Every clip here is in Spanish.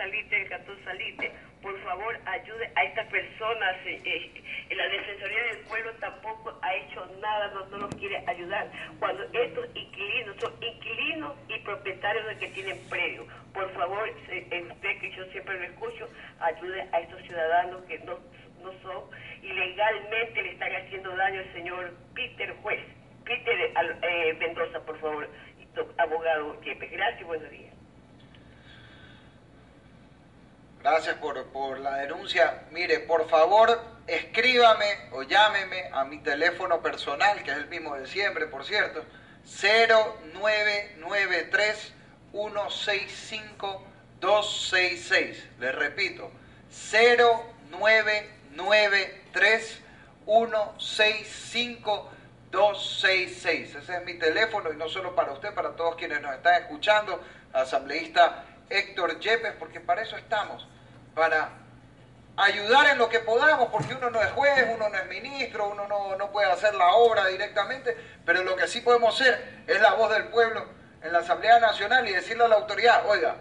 Salite, del Cantón Salite, por favor ayude a estas personas. eh, eh, la Defensoría del Pueblo tampoco ha hecho nada, no, no los quiere ayudar. Cuando estos inquilinos son inquilinos y propietarios de que tienen predio, por favor, eh, usted que yo siempre lo escucho, ayude a estos ciudadanos que no, no son ilegalmente le están haciendo daño al señor Peter Juez. Peter eh, eh, Mendoza, por favor, abogado Yepes. Gracias buenos días. Gracias por, por la denuncia. Mire, por favor, escríbame o llámeme a mi teléfono personal, que es el mismo de siempre, por cierto, 0993 165 266. Les repito, 0993 165 266. Ese es mi teléfono y no solo para usted, para todos quienes nos están escuchando, asambleísta Héctor Yepes, porque para eso estamos, para ayudar en lo que podamos, porque uno no es juez, uno no es ministro, uno no, no puede hacer la obra directamente, pero lo que sí podemos ser es la voz del pueblo en la Asamblea Nacional y decirle a la autoridad, oiga,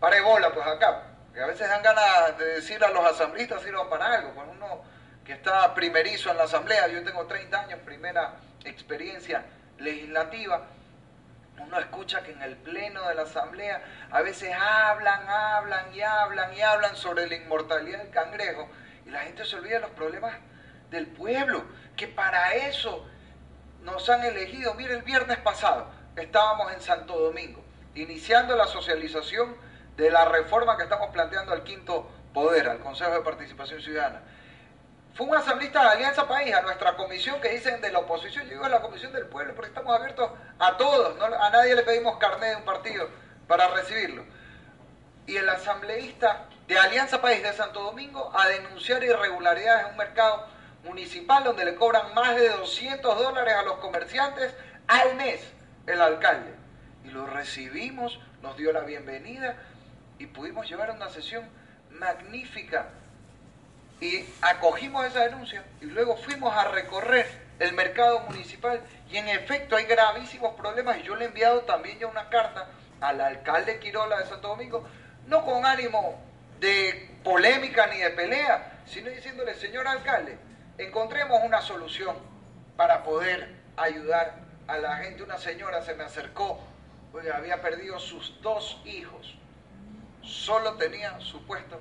pare bola pues acá, que a veces dan ganas de decirle a los asambleístas sirvan para algo, con uno que está primerizo en la Asamblea, yo tengo 30 años, primera experiencia legislativa, uno escucha que en el pleno de la asamblea a veces hablan, hablan y hablan y hablan sobre la inmortalidad del cangrejo y la gente se olvida de los problemas del pueblo, que para eso nos han elegido. Mire, el viernes pasado estábamos en Santo Domingo, iniciando la socialización de la reforma que estamos planteando al quinto poder, al Consejo de Participación Ciudadana. Fue un asambleísta de Alianza País, a nuestra comisión que dicen de la oposición, yo digo la comisión del pueblo, porque estamos abiertos a todos, a nadie le pedimos carnet de un partido para recibirlo. Y el asambleísta de Alianza País de Santo Domingo a denunciar irregularidades en un mercado municipal donde le cobran más de 200 dólares a los comerciantes al mes el alcalde. Y lo recibimos, nos dio la bienvenida y pudimos llevar una sesión magnífica y acogimos esa denuncia y luego fuimos a recorrer el mercado municipal y en efecto hay gravísimos problemas y yo le he enviado también ya una carta al alcalde Quirola de Santo Domingo, no con ánimo de polémica ni de pelea, sino diciéndole, señor alcalde, encontremos una solución para poder ayudar a la gente. Una señora se me acercó, oiga, había perdido sus dos hijos, solo tenía su puesto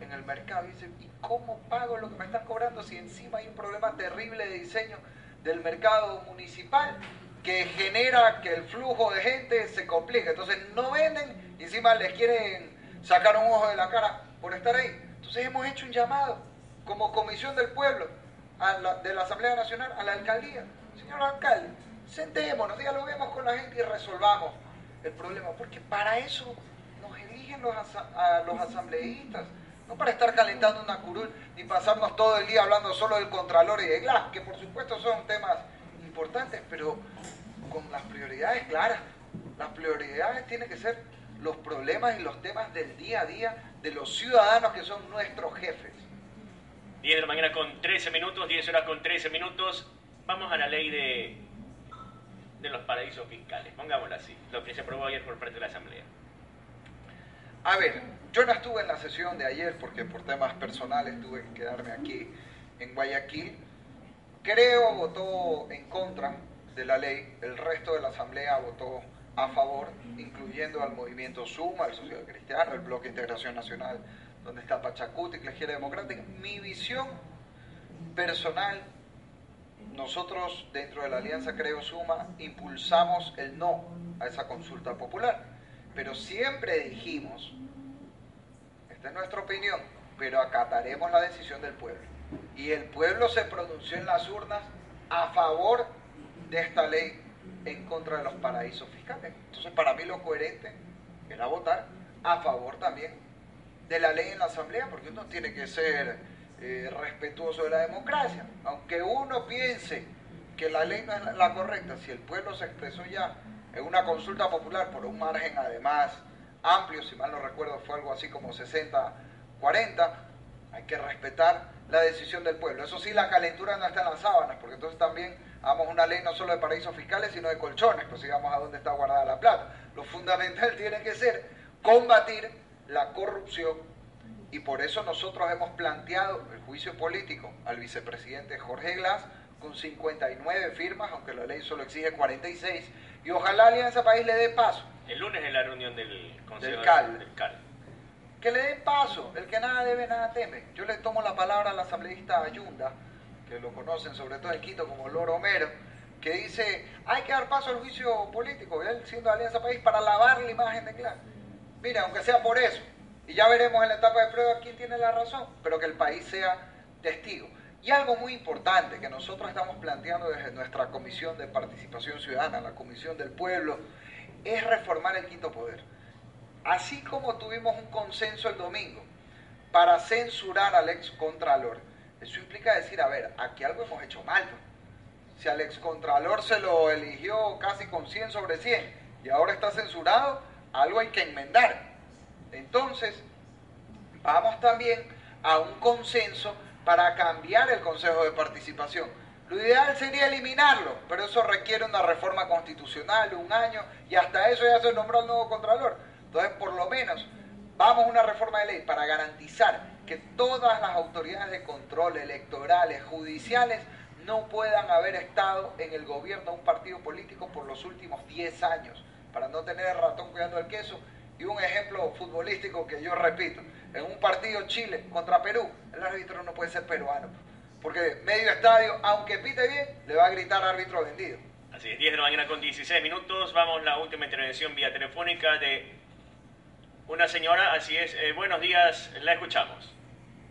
en el mercado. Y dice, ¿y cómo pago lo que me están cobrando si encima hay un problema terrible de diseño del mercado municipal que genera que el flujo de gente se complique? Entonces no venden y encima les quieren sacar un ojo de la cara por estar ahí. Entonces hemos hecho un llamado como comisión del pueblo a la- de la Asamblea Nacional a la alcaldía. Señor alcalde, sentémonos, dialoguemos con la gente y resolvamos el problema, porque para eso nos eligen los, asa- a los asambleístas, no para estar calentando una curul ni pasarnos todo el día hablando solo del Contralor y de GLAS, que por supuesto son temas importantes, pero con las prioridades claras. Las prioridades tienen que ser los problemas y los temas del día a día de los ciudadanos que son nuestros jefes. 10 de la mañana con 13 minutos, 10 horas con 13 minutos. Vamos a la ley de, de los paraísos fiscales, pongámoslo así, lo que se aprobó ayer por parte de la Asamblea. A ver, yo no estuve en la sesión de ayer porque por temas personales tuve que quedarme aquí en Guayaquil. Creo votó en contra de la ley, el resto de la asamblea votó a favor, incluyendo al movimiento Suma, el Social Cristiano, el Bloque Integración Nacional, donde está Pachacuti, Iglesia Democrática. Mi visión personal, nosotros dentro de la Alianza Creo Suma impulsamos el no a esa consulta popular, pero siempre dijimos, esta es nuestra opinión, pero acataremos la decisión del pueblo. Y el pueblo se pronunció en las urnas a favor de esta ley en contra de los paraísos fiscales. Entonces, para mí lo coherente era votar a favor también de la ley en la Asamblea, porque uno tiene que ser eh, respetuoso de la democracia. Aunque uno piense que la ley no es la- la correcta, si el pueblo se expresó ya en una consulta popular por un margen además amplio, si mal no recuerdo fue algo así como 60-40, hay que respetar la decisión del pueblo. Eso sí, la calentura no está en las sábanas, porque entonces también hagamos una ley no solo de paraísos fiscales, sino de colchones, pues sigamos a dónde está guardada la plata. Lo fundamental tiene que ser combatir la corrupción y por eso nosotros hemos planteado el juicio político al vicepresidente Jorge Glass con 59 firmas, aunque la ley solo exige 46, y ojalá Alianza País le dé paso El lunes es la reunión del Consejo Del CAL. del CAL. que le den paso, el que nada debe, nada teme. Yo le tomo la palabra al asambleísta Ayunda, que lo conocen sobre todo en Quito como Loro Homero, que dice, hay que dar paso al juicio político, él siendo Alianza País, para lavar la imagen de Clan. Mira, aunque sea por eso, y ya veremos en la etapa de prueba quién tiene la razón, pero que el país sea testigo. Y algo muy importante que nosotros estamos planteando desde nuestra Comisión de Participación Ciudadana, la Comisión del Pueblo, es reformar el quinto poder. Así como tuvimos un consenso el domingo para censurar al excontralor, eso implica decir, a ver, aquí algo hemos hecho mal. Si al excontralor se lo eligió casi con 100 sobre 100 y ahora está censurado, algo hay que enmendar. Entonces, vamos también a un consenso para cambiar el Consejo de Participación. Lo ideal sería eliminarlo, pero eso requiere una reforma constitucional, un año, y hasta eso ya se nombró el nuevo Contralor. Entonces, por lo menos, vamos a una reforma de ley para garantizar que todas las autoridades de control electorales, judiciales, no puedan haber estado en el gobierno de un partido político por los últimos 10 años, para no tener el ratón cuidando el queso. Y un ejemplo futbolístico que yo repito, en un partido Chile contra Perú, el árbitro no puede ser peruano, porque medio estadio, aunque pite bien, le va a gritar árbitro vendido. Así es, 10 de la mañana con 16 minutos. Vamos a la última intervención vía telefónica de una señora. Así es, eh, buenos días, la escuchamos.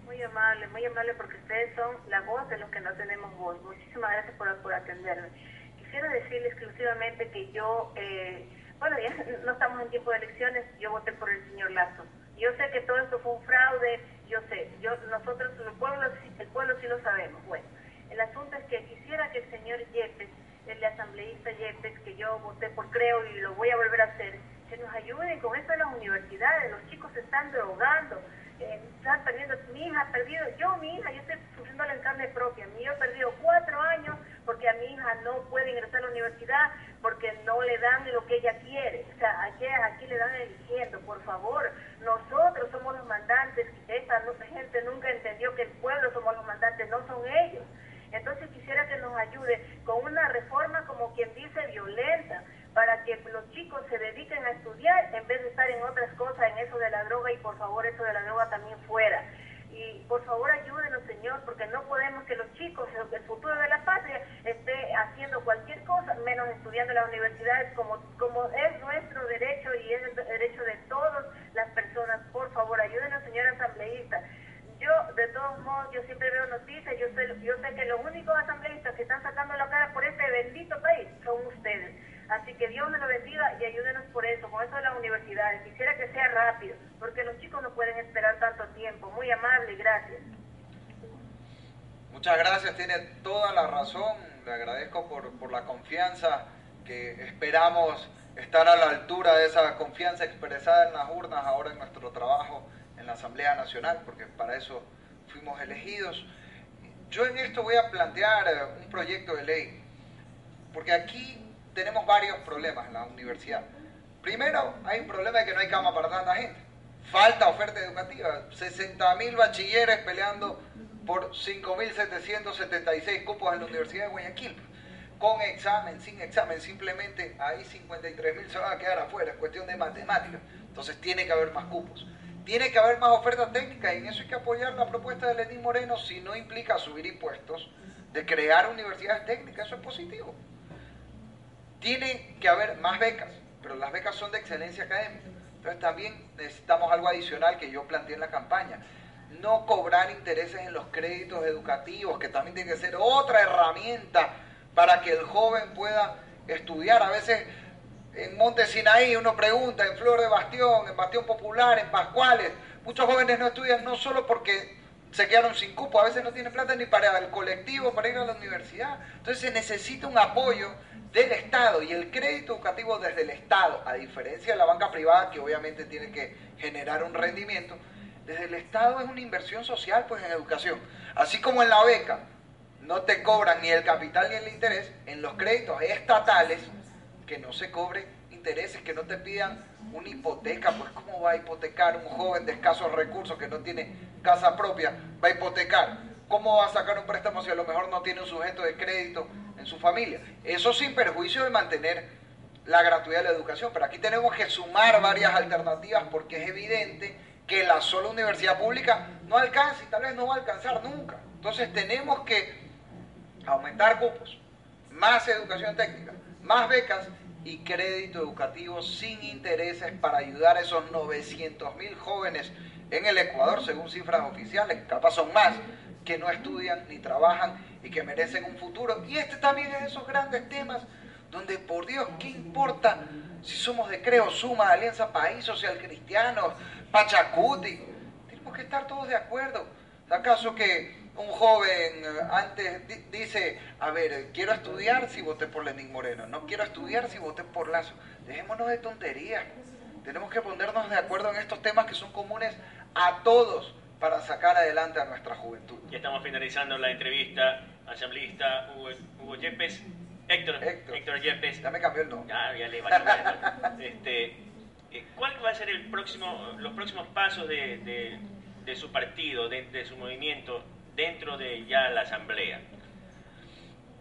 Muy amable, muy amable porque ustedes son la voz de los que no tenemos voz. Muchísimas gracias por, por atenderme. Quisiera decirle exclusivamente que yo, eh, bueno, ya no estamos en tiempo de elecciones, yo voté por el señor Lazo. Yo sé que todo esto fue un fraude, yo sé, yo nosotros, el pueblo, el pueblo sí lo sabemos. Bueno, el asunto es que quisiera que el señor Yepes, el asambleísta Yepes, que yo voté por creo y lo voy a volver a hacer, que nos ayuden con esto de las universidades. Los chicos se están drogando, eh, están perdiendo. Mi hija ha perdido, yo, mi hija, yo estoy sufriéndola en carne propia. Mi hija ha perdido cuatro años porque a mi hija no puede ingresar a la universidad porque no le dan lo que ella quiere. O sea, aquí, aquí le dan eligiendo, por favor. Nosotros somos los mandantes. Esta gente nunca entendió que el pueblo somos los mandantes, no son ellos. Entonces quisiera que nos ayude con una reforma, como quien dice, violenta, para que los chicos se dediquen a estudiar en vez de estar en otras cosas, en eso de la droga y por favor eso de la droga también fuera. Por favor ayúdenos, Señor, porque no podemos que los chicos, el futuro de la patria, esté haciendo cualquier cosa, menos estudiando las universidades, como, como es nuestro derecho y es el derecho de todas las personas. Por favor, ayúdenos, señor asambleísta. Yo, de todos modos, yo siempre veo noticias, yo sé, yo sé que los únicos asambleístas que están sacando la cara por este bendito país son ustedes. Así que Dios me lo bendiga y ayúdenos por eso, con eso de las universidades. Quisiera que sea rápido, porque los chicos no pueden esperar Muy amable gracias. Muchas gracias, tiene toda la razón. Le agradezco por, por la confianza que esperamos estar a la altura de esa confianza expresada en las urnas ahora en nuestro trabajo en la Asamblea Nacional, porque para eso fuimos elegidos. Yo en esto voy a plantear eh, un proyecto de ley, porque aquí tenemos varios problemas en la universidad. Primero, hay un problema de que no hay cama para tanta gente. Falta oferta educativa. 60.000 bachilleres peleando por 5.776 cupos en la Universidad de Guayaquil. Con examen, sin examen, simplemente ahí 53.000 se van a quedar afuera. Es cuestión de matemáticas. Entonces tiene que haber más cupos. Tiene que haber más oferta técnica y en eso hay que apoyar la propuesta de Lenín Moreno si no implica subir impuestos, de crear universidades técnicas. Eso es positivo. Tiene que haber más becas, pero las becas son de excelencia académica. Entonces también necesitamos algo adicional que yo planteé en la campaña. No cobrar intereses en los créditos educativos, que también tiene que ser otra herramienta para que el joven pueda estudiar. A veces en Monte Sinaí, uno pregunta, en Flor de Bastión, en Bastión Popular, en Pascuales, muchos jóvenes no estudian no solo porque se quedaron sin cupo, a veces no tienen plata ni para el colectivo, para ir a la universidad. Entonces se necesita un apoyo del Estado y el crédito educativo desde el Estado, a diferencia de la banca privada que obviamente tiene que generar un rendimiento, desde el Estado es una inversión social pues en educación. Así como en la beca no te cobran ni el capital ni el interés, en los créditos estatales que no se cobre intereses, que no te pidan una hipoteca, pues ¿cómo va a hipotecar un joven de escasos recursos que no tiene casa propia? Va a hipotecar. ¿Cómo va a sacar un préstamo si a lo mejor no tiene un sujeto de crédito en su familia? Eso sin perjuicio de mantener la gratuidad de la educación. Pero aquí tenemos que sumar varias alternativas porque es evidente que la sola universidad pública no alcanza y tal vez no va a alcanzar nunca. Entonces tenemos que aumentar cupos, más educación técnica, más becas y crédito educativo sin intereses para ayudar a esos 900 mil jóvenes en el Ecuador, según cifras oficiales, capaz son más, que no estudian ni trabajan y que merecen un futuro. Y este también es de esos grandes temas donde, por Dios, ¿qué importa si somos de Creo, Suma, Alianza País Social Cristiano, Pachacuti? Tenemos que estar todos de acuerdo. ¿Acaso que un joven eh, antes di- dice, a ver, quiero estudiar si voté por Lenín Moreno, no quiero estudiar si voté por Lazo? Dejémonos de tonterías. Tenemos que ponernos de acuerdo en estos temas que son comunes a todos para sacar adelante a nuestra juventud. Ya estamos finalizando la entrevista. Asambleísta Hugo, Hugo Yepes. Héctor, Héctor. Héctor, Yepes. Ya me cambió el nombre. Ya, ya le valió bueno. este, eh, ¿Cuál va a ser el próximo, los próximos pasos de, de- de su partido, de, de su movimiento dentro de ya la asamblea?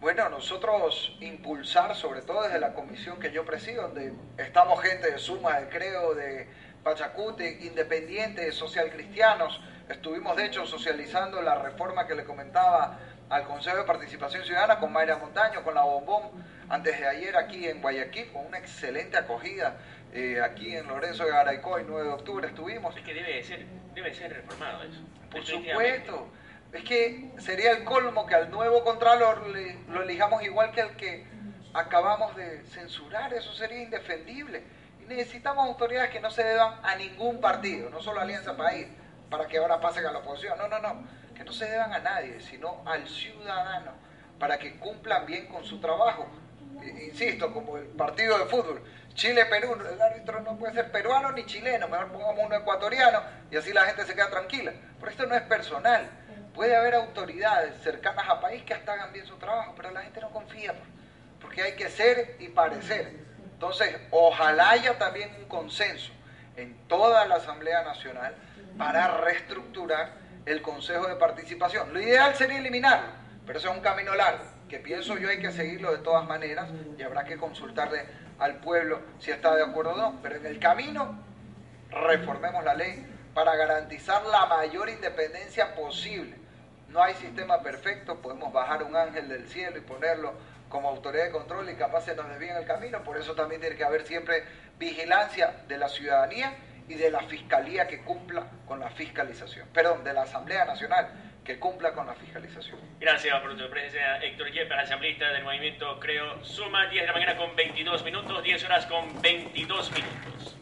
Bueno, nosotros impulsar, sobre todo desde la comisión que yo presido, donde estamos gente de Suma, de Creo, de Pachacuti, independientes, social cristianos. Estuvimos, de hecho, socializando la reforma que le comentaba al Consejo de Participación Ciudadana con Mayra Montaño, con la Bombón, antes de ayer aquí en Guayaquil, con una excelente acogida. eh, aquí en Lorenzo de Garaycoy, 9 de octubre estuvimos. Es que debe ser, debe ser reformado eso. Por supuesto. Es que sería el colmo que al nuevo Contralor le- lo elijamos igual que al que acabamos de censurar. Eso sería indefendible. Y necesitamos autoridades que no se deban a ningún partido, no solo a Alianza País, para que ahora pasen a la oposición. No, no, no. Que no se deban a nadie, sino al ciudadano, para que cumplan bien con su trabajo. Insisto, como el partido de fútbol. Chile-Perú, el árbitro no puede ser peruano ni chileno, mejor pongamos uno ecuatoriano y así la gente se queda tranquila. Pero esto no es personal. Puede haber autoridades cercanas a país que hasta hagan bien su trabajo, pero la gente no confía, pues, porque hay que ser y parecer. Entonces, ojalá haya también un consenso en toda la Asamblea Nacional para reestructurar el Consejo de Participación. Lo ideal sería eliminarlo, pero eso es un camino largo, que pienso yo hay que seguirlo de todas maneras y habrá que consultarle al pueblo si está de acuerdo o no. Pero en el camino reformemos la ley para garantizar la mayor independencia posible. No hay sistema perfecto, podemos bajar un ángel del cielo y ponerlo como autoridad de control y capaz se nos desvíe en el camino, por eso también tiene que haber siempre vigilancia de la ciudadanía y de la fiscalía que cumpla con la fiscalización, perdón, de la Asamblea Nacional que cumpla con la fiscalización. Gracias por tu presencia, Héctor Yepes, asambleísta del movimiento Creo Suma, 10 de la mañana con 22 minutos, 10 horas con 22 minutos.